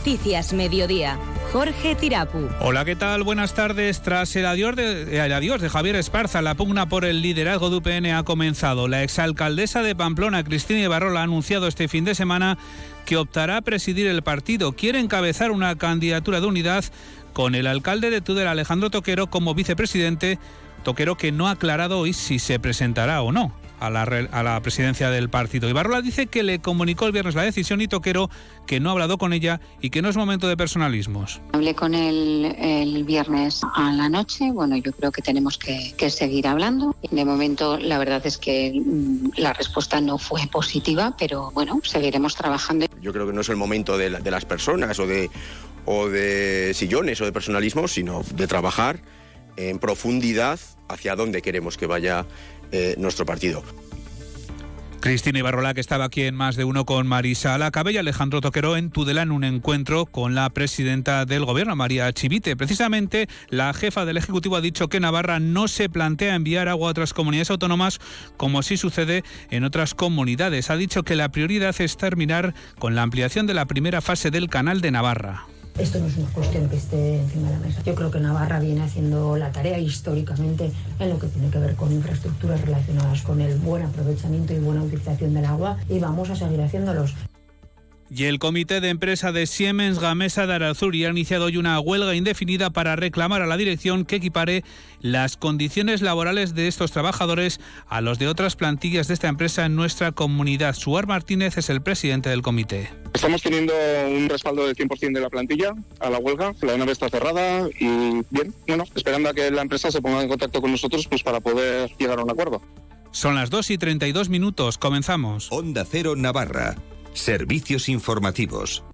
Noticias Mediodía. Jorge Tirapu. Hola, ¿qué tal? Buenas tardes. Tras el adiós, de, Javier Esparza, la pugna por el liderazgo de UPN ha comenzado. La exalcaldesa de Pamplona, Cristina Ibarrola, ha anunciado este fin de semana que optará a presidir el partido. Quiere encabezar una candidatura de unidad con el alcalde de Tudela, Alejandro Toquero, como vicepresidente. Toquero que no ha aclarado hoy si se presentará o no a la, presidencia del partido. Ibarrola dice que le comunicó el viernes la decisión y Toquero que no ha hablado con ella y que no es momento de personalismos. Hablé con él el viernes a la noche. Bueno, yo creo que tenemos que, seguir hablando. De momento, la verdad es que mm, la respuesta no fue positiva, pero bueno, seguiremos trabajando. Yo creo que no es el momento de, de las personas o de, o de sillones o de personalismo, sino de trabajar en profundidad hacia dónde queremos que vaya eh, nuestro partido. Cristina Ibarrola, que estaba aquí en más de uno con Marisa Alacabe y Alejandro Toquero en Tudela en un encuentro con la presidenta del gobierno, María Chivite. Precisamente, la jefa del Ejecutivo ha dicho que Navarra no se plantea enviar agua a otras comunidades autónomas como sí sucede en otras comunidades. Ha dicho que la prioridad es terminar con la ampliación de la primera fase del canal de Navarra. Esto no es una cuestión que esté encima de la mesa. Yo creo que Navarra viene haciendo la tarea históricamente en lo que tiene que ver con infraestructuras relacionadas con el buen aprovechamiento y buena utilización del agua y vamos a seguir haciéndolos. Y el comité de empresa de Siemens Gamesa de Arazuri ha iniciado hoy una huelga indefinida para reclamar a la dirección que equipare las condiciones laborales de estos trabajadores a los de otras plantillas de esta empresa en nuestra comunidad. Suar Martínez es el presidente del comité. Estamos teniendo un respaldo del 100% de la plantilla a la huelga. La nave está cerrada y bien, bueno, esperando a que la empresa se ponga en contacto con nosotros pues para poder llegar a un acuerdo. Son las 2 y 32 minutos. Comenzamos. Onda Cero Navarra. Servicios informativos.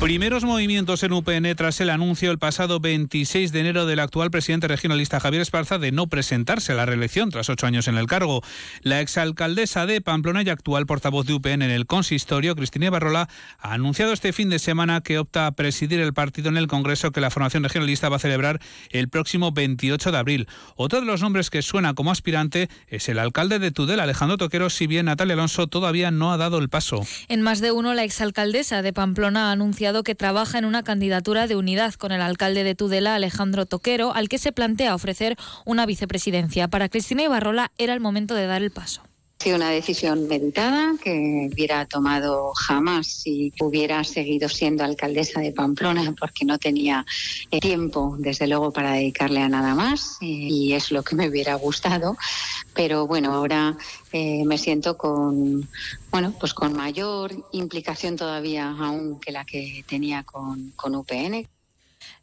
Primeros movimientos en UPN tras el anuncio el pasado 26 de enero del actual presidente regionalista Javier Esparza de no presentarse a la reelección tras ocho años en el cargo. La exalcaldesa de Pamplona y actual portavoz de UPN en el consistorio, Cristina Barrola, ha anunciado este fin de semana que opta a presidir el partido en el Congreso que la formación regionalista va a celebrar el próximo 28 de abril. Otro de los nombres que suena como aspirante es el alcalde de Tudela, Alejandro Toquero, si bien Natalia Alonso todavía no ha dado el paso. En más de uno, la exalcaldesa de Pamplona ha anunciado que trabaja en una candidatura de unidad con el alcalde de Tudela, Alejandro Toquero, al que se plantea ofrecer una vicepresidencia. Para Cristina Ibarrola era el momento de dar el paso. Sido una decisión meditada que hubiera tomado jamás si hubiera seguido siendo alcaldesa de Pamplona porque no tenía eh, tiempo, desde luego, para dedicarle a nada más y es lo que me hubiera gustado. Pero bueno, ahora eh, me siento con, bueno, pues con mayor implicación todavía aún que la que tenía con, con UPN.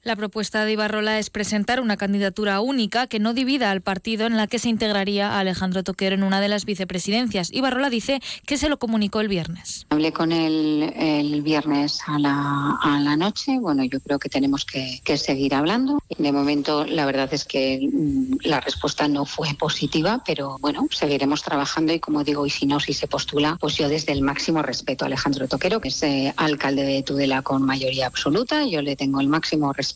La propuesta de Ibarrola es presentar una candidatura única que no divida al partido en la que se integraría a Alejandro Toquero en una de las vicepresidencias. Ibarrola dice que se lo comunicó el viernes. Hablé con él el viernes a la, noche. Bueno, yo creo que tenemos que, que, seguir hablando. De momento, la verdad es que mm, la respuesta no fue positiva, pero bueno, seguiremos trabajando y como digo, y si no, si se postula, pues yo desde el máximo respeto a Alejandro Toquero, que es eh, alcalde de Tudela con mayoría absoluta, yo le tengo el máximo respeto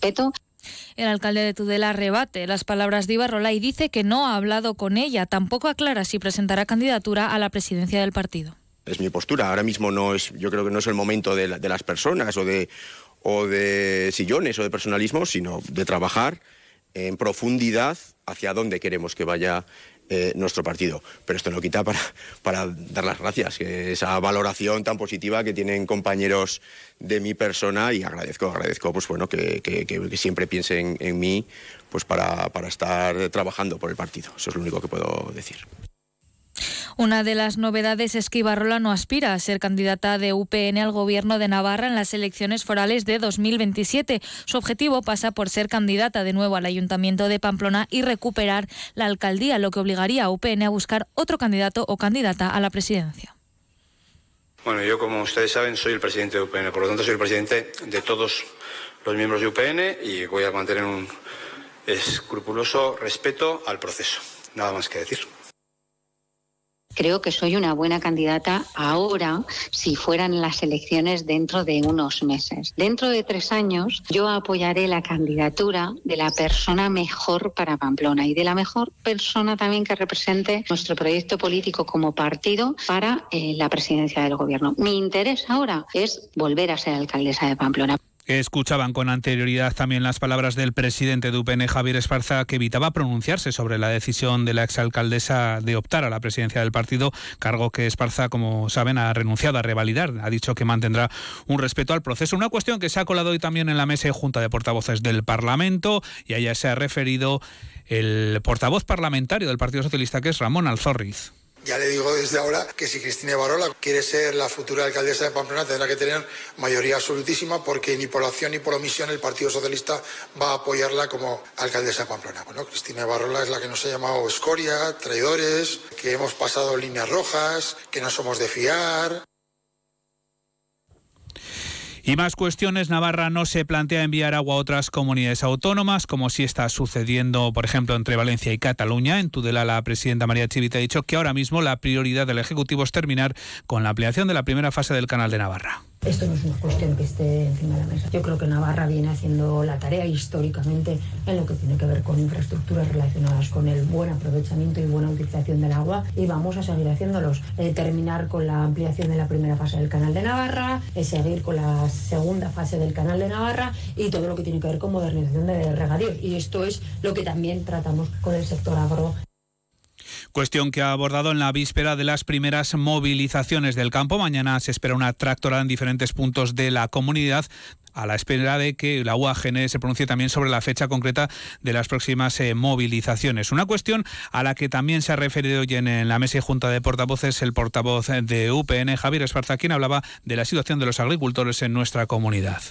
el alcalde de Tudela rebate las palabras de Ibarrola y dice que no ha hablado con ella. Tampoco aclara si presentará candidatura a la presidencia del partido. Es mi postura. Ahora mismo no es, yo creo que no es el momento de, las personas o de, o de sillones o de personalismo, sino de trabajar en profundidad hacia dónde queremos que vaya eh, nuestro partido. Pero esto no quita para, para dar las gracias, que esa valoración tan positiva que tienen compañeros de mi persona y agradezco, agradezco pues bueno, que, que, siempre piensen en mí pues para, para estar trabajando por el partido. Eso es lo único que puedo decir. Una de las novedades es que Ibarrola no aspira a ser candidata de UPN al gobierno de Navarra en las elecciones forales de 2027. Su objetivo pasa por ser candidata de nuevo al Ayuntamiento de Pamplona y recuperar la alcaldía, lo que obligaría a UPN a buscar otro candidato o candidata a la presidencia. Bueno, yo como ustedes saben soy el presidente de UPN, por lo tanto soy el presidente de todos los miembros de UPN y voy a mantener un escrupuloso respeto al proceso. Nada más que decir. Creo que soy una buena candidata ahora si fueran las elecciones dentro de unos meses. Dentro de tres años yo apoyaré la candidatura de la persona mejor para Pamplona y de la mejor persona también que represente nuestro proyecto político como partido para eh, la presidencia del gobierno. Mi interés ahora es volver a ser alcaldesa de Pamplona. Escuchaban con anterioridad también las palabras del presidente de UPN, Javier Esparza, que evitaba pronunciarse sobre la decisión de la exalcaldesa de optar a la presidencia del partido, cargo que Esparza, como saben, ha renunciado a revalidar. Ha dicho que mantendrá un respeto al proceso. Una cuestión que se ha colado hoy también en la mesa y junta de portavoces del Parlamento, y a ella se ha referido el portavoz parlamentario del Partido Socialista, que es Ramón Alzorriz. Ya le digo desde ahora que si Cristina Barola quiere ser la futura alcaldesa de Pamplona tendrá que tener mayoría absolutísima porque ni por acción ni por omisión el Partido Socialista va a apoyarla como alcaldesa de Pamplona. Bueno, Cristina Barola es la que nos ha llamado escoria, traidores, que hemos pasado líneas rojas, que no somos de fiar. Y más cuestiones, Navarra no se plantea enviar agua a otras comunidades autónomas, como si está sucediendo, por ejemplo, entre Valencia y Cataluña. En Tudela, la presidenta María Chivita ha dicho que ahora mismo la prioridad del Ejecutivo es terminar con la ampliación de la primera fase del canal de Navarra. Esto no es una cuestión que esté encima de la mesa. Yo creo que Navarra viene haciendo la tarea históricamente en lo que tiene que ver con infraestructuras relacionadas con el buen aprovechamiento y buena utilización del agua y vamos a seguir haciéndolos. Eh, terminar con la ampliación de la primera fase del canal de Navarra, eh, seguir con la segunda fase del canal de Navarra y todo lo que tiene que ver con modernización de regadío. Y esto es lo que también tratamos con el sector agro Cuestión que ha abordado en la víspera de las primeras movilizaciones del campo. Mañana se espera una tractora en diferentes puntos de la comunidad a la espera de que la UAGN se pronuncie también sobre la fecha concreta de las próximas eh, movilizaciones. Una cuestión a la que también se ha referido hoy en, la mesa y junta de portavoces el portavoz de UPN, Javier Esparza, quien hablaba de la situación de los agricultores en nuestra comunidad.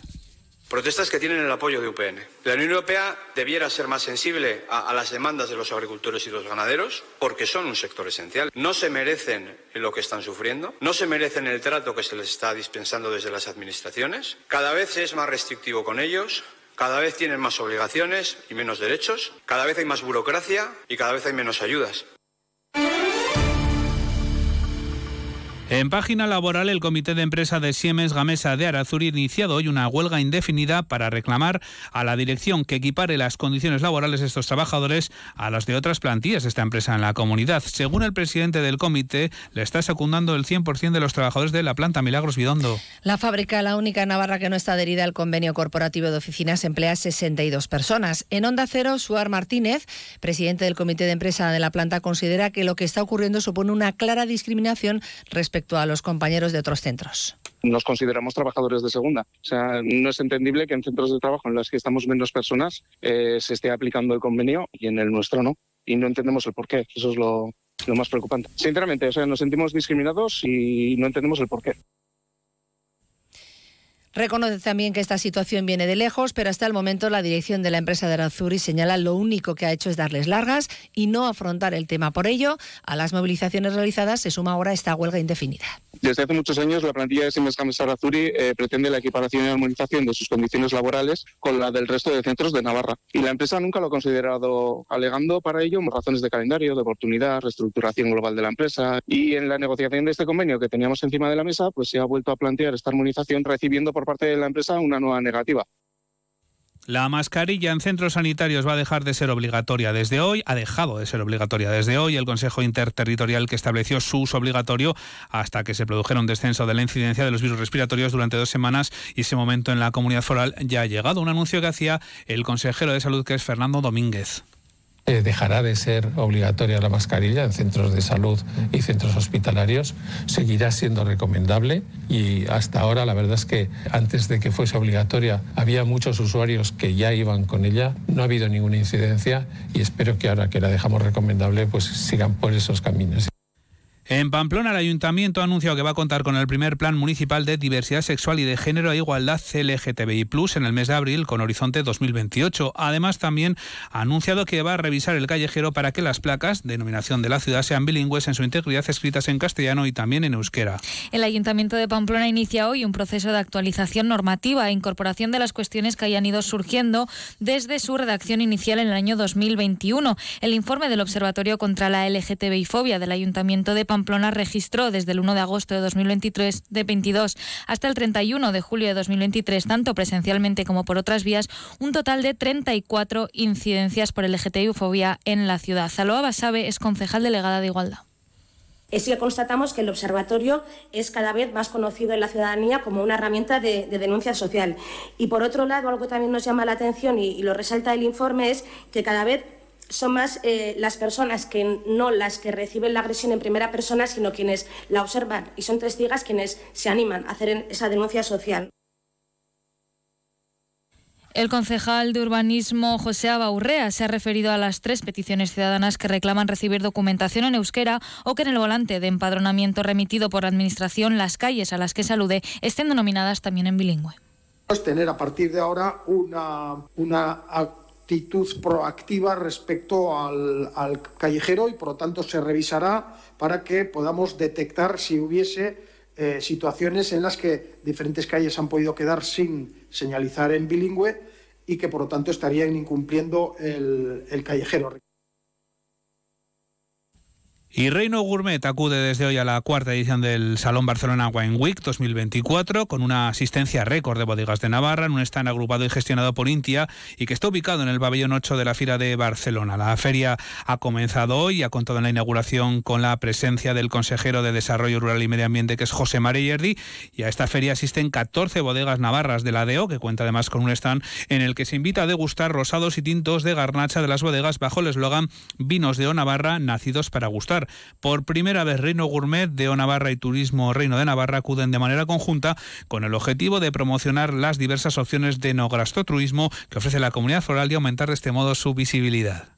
Protestas que tienen el apoyo de UPN. La Unión Europea debiera ser más sensible a, las demandas de los agricultores y los ganaderos porque son un sector esencial. No se merecen lo que están sufriendo, no se merecen el trato que se les está dispensando desde las administraciones. Cada vez es más restrictivo con ellos, cada vez tienen más obligaciones y menos derechos, cada vez hay más burocracia y cada vez hay menos ayudas. En página laboral, el Comité de Empresa de Siemens Gamesa de Arazuri ha iniciado hoy una huelga indefinida para reclamar a la dirección que equipare las condiciones laborales de estos trabajadores a las de otras plantillas de esta empresa en la comunidad. Según el presidente del comité, le está secundando el 100% de los trabajadores de la planta Milagros Bidondo. La fábrica, la única en Navarra que no está adherida al convenio corporativo de oficinas, emplea 62 personas. En Onda Cero, Suar Martínez, presidente del comité de empresa de la planta, considera que lo que está ocurriendo supone una clara discriminación respecto respecto a los compañeros de otros centros nos consideramos trabajadores de segunda. O sea, no es entendible que en centros de trabajo en los que estamos menos personas eh, se esté aplicando el convenio y en el nuestro no. Y no entendemos el por qué. Eso es lo, más preocupante. Sinceramente, o sea, nos sentimos discriminados y no entendemos el por qué. Reconoce también que esta situación viene de lejos, pero hasta el momento la dirección de la empresa de Arazuri señala lo único que ha hecho es darles largas y no afrontar el tema. Por ello, a las movilizaciones realizadas se suma ahora esta huelga indefinida. Desde hace muchos años, la plantilla de Siemens Gamesa Arazuri eh, pretende la equiparación y armonización de sus condiciones laborales con la del resto de centros de Navarra. Y la empresa nunca lo ha considerado, alegando para ello razones de calendario, de oportunidad, reestructuración global de la empresa. Y en la negociación de este convenio que teníamos encima de la mesa, pues se ha vuelto a plantear esta armonización recibiendo por parte de la empresa una nueva negativa. La mascarilla en centros sanitarios va a dejar de ser obligatoria desde hoy, ha dejado de ser obligatoria desde hoy. El Consejo Interterritorial que estableció su uso obligatorio hasta que se produjera un descenso de la incidencia de los virus respiratorios durante dos semanas y ese momento en la comunidad foral ya ha llegado. Un anuncio que hacía el consejero de salud que es Fernando Domínguez. Eh, dejará de ser obligatoria la mascarilla en centros de salud y centros hospitalarios, seguirá siendo recomendable y hasta ahora la verdad es que antes de que fuese obligatoria había muchos usuarios que ya iban con ella, no ha habido ninguna incidencia y espero que ahora que la dejamos recomendable pues sigan por esos caminos. En Pamplona, el ayuntamiento ha anunciado que va a contar con el primer plan municipal de diversidad sexual y de género e igualdad LGTBI en el mes de abril con horizonte 2028. Además, también ha anunciado que va a revisar el callejero para que las placas, denominación de la ciudad, sean bilingües en su integridad escritas en castellano y también en euskera. El ayuntamiento de Pamplona inicia hoy un proceso de actualización normativa e incorporación de las cuestiones que hayan ido surgiendo desde su redacción inicial en el año 2021. El informe del Observatorio contra la LGTBI fobia del ayuntamiento de Pamplona Pamplona registró desde el 1 de agosto de 2023 de 22 hasta el 31 de julio de 2023, tanto presencialmente como por otras vías, un total de 34 incidencias por LGTBI-fobia en la ciudad. Zaloa Basabe es concejal delegada de Igualdad. Es que constatamos que el observatorio es cada vez más conocido en la ciudadanía como una herramienta de, denuncia social. Y por otro lado, algo que también nos llama la atención y, lo resalta el informe es que cada vez son más eh, las personas que no las que reciben la agresión en primera persona, sino quienes la observan y son testigas quienes se animan a hacer esa denuncia social. El concejal de urbanismo José Abaurrea se ha referido a las tres peticiones ciudadanas que reclaman recibir documentación en euskera o que en el volante de empadronamiento remitido por la Administración las calles a las que salude estén denominadas también en bilingüe. Es tener a partir de ahora una, una actitud proactiva respecto al, al callejero y por lo tanto se revisará para que podamos detectar si hubiese eh, situaciones en las que diferentes calles han podido quedar sin señalizar en bilingüe y que por lo tanto estarían incumpliendo el callejero. Y Reino Gourmet acude desde hoy a la cuarta edición del Salón Barcelona Wine Week 2024 con una asistencia récord de bodegas de Navarra en un stand agrupado y gestionado por Intia y que está ubicado en el pabellón 8 de la Fira de Barcelona. La feria ha comenzado hoy y ha contado en la inauguración con la presencia del consejero de Desarrollo Rural y Medio Ambiente que es José Yerdi y a esta feria asisten 14 bodegas navarras de la DEO que cuenta además con un stand en el que se invita a degustar rosados y tintos de garnacha de las bodegas bajo el eslogan Vinos de O Navarra nacidos para gustar. Por primera vez, Reino Gourmet de Navarra y Turismo Reino de Navarra acuden de manera conjunta con el objetivo de promocionar las diversas opciones de no turismo que ofrece la comunidad foral y aumentar de este modo su visibilidad.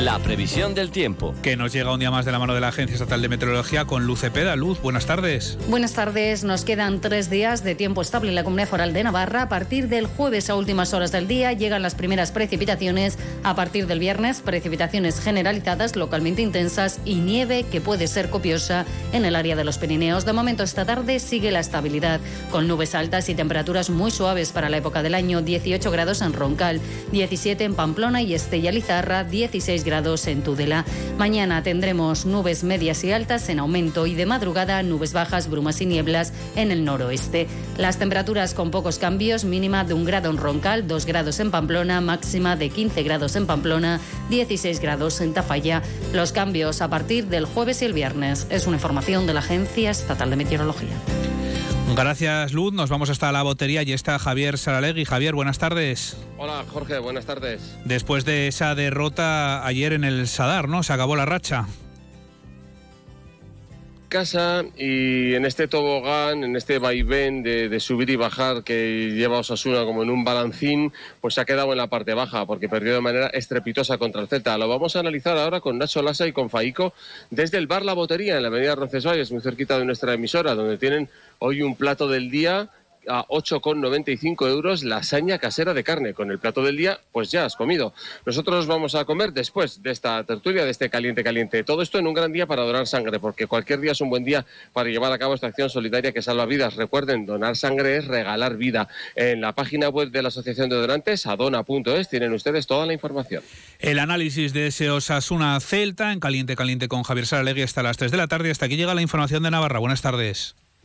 La previsión del tiempo. Que nos llega un día más de la mano de la Agencia Estatal de Meteorología con Luz Cepeda. Luz, buenas tardes. Buenas tardes. Nos quedan tres días de tiempo estable en la Comunidad Foral de Navarra. A partir del jueves a últimas horas del día llegan las primeras precipitaciones. A partir del viernes, precipitaciones generalizadas, localmente intensas y nieve que puede ser copiosa en el área de los Pirineos. De momento, esta tarde sigue la estabilidad con nubes altas y temperaturas muy suaves para la época del año. 18 grados en Roncal, 17 en Pamplona y Estella Lizarra, 16 grados grados en Tudela. Mañana tendremos nubes medias y altas en aumento y de madrugada nubes bajas, brumas y nieblas en el noroeste. Las temperaturas con pocos cambios, mínima de un grado en Roncal, 2 grados en Pamplona, máxima de 15 grados en Pamplona, 16 grados en Tafalla. Los cambios a partir del jueves y el viernes. Es una información de la Agencia Estatal de Meteorología. Gracias, Luz. Nos vamos hasta la botería y está Javier Saralegui. Javier, buenas tardes. Hola, Jorge, buenas tardes. Después de esa derrota ayer en el Sadar, ¿no? Se acabó la racha casa y en este tobogán, en este vaivén de, subir y bajar que lleva Osasuna como en un balancín, pues se ha quedado en la parte baja porque perdió de manera estrepitosa contra el Celta. Lo vamos a analizar ahora con Nacho Lasa y con Faico desde el bar La Botería en la avenida Roncesvalles, muy cerquita de nuestra emisora, donde tienen hoy un plato del día a 8,95 euros lasaña casera de carne. Con el plato del día, pues ya has comido. Nosotros vamos a comer después de esta tertulia, de este caliente caliente. Todo esto en un gran día para donar sangre, porque cualquier día es un buen día para llevar a cabo esta acción solidaria que salva vidas. Recuerden, donar sangre es regalar vida. En la página web de la Asociación de Donantes, adona.es, tienen ustedes toda la información. El análisis de ese Osasuna Celta en Caliente Caliente con Javier Saralegui hasta las 3 de la tarde. Hasta aquí llega la información de Navarra. Buenas tardes.